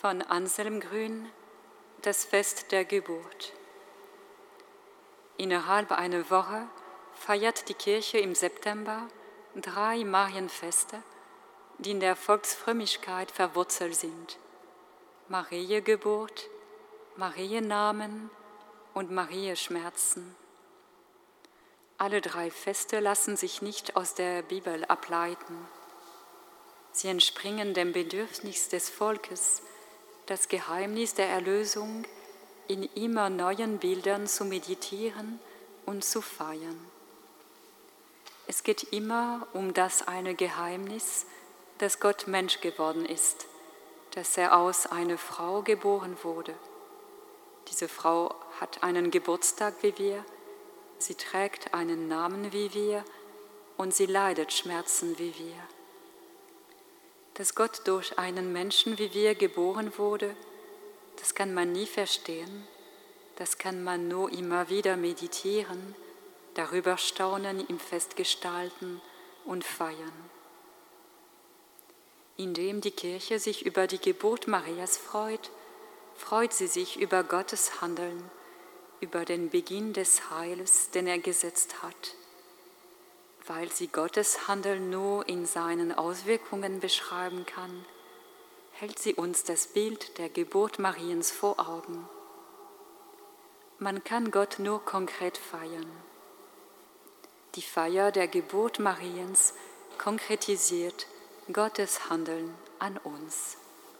Von Anselm Grün, das Fest der Geburt. Innerhalb einer Woche feiert die Kirche im September drei Marienfeste, die in der Volksfrömmigkeit verwurzelt sind. Mariengeburt, Mariennamen und Marienschmerzen. Alle drei Feste lassen sich nicht aus der Bibel ableiten. Sie entspringen dem Bedürfnis des Volkes, das Geheimnis der Erlösung in immer neuen Bildern zu meditieren und zu feiern. Es geht immer um das eine Geheimnis, dass Gott Mensch geworden ist, dass er aus einer Frau geboren wurde. Diese Frau hat einen Geburtstag wie wir, sie trägt einen Namen wie wir und sie leidet Schmerzen wie wir. Dass Gott durch einen Menschen wie wir geboren wurde, das kann man nie verstehen, das kann man nur immer wieder meditieren, darüber staunen, ihm festgestalten und feiern. Indem die Kirche sich über die Geburt Marias freut, freut sie sich über Gottes Handeln, über den Beginn des Heiles, den er gesetzt hat. Weil sie Gottes Handeln nur in seinen Auswirkungen beschreiben kann, hält sie uns das Bild der Geburt Mariens vor Augen. Man kann Gott nur konkret feiern. Die Feier der Geburt Mariens konkretisiert Gottes Handeln an uns.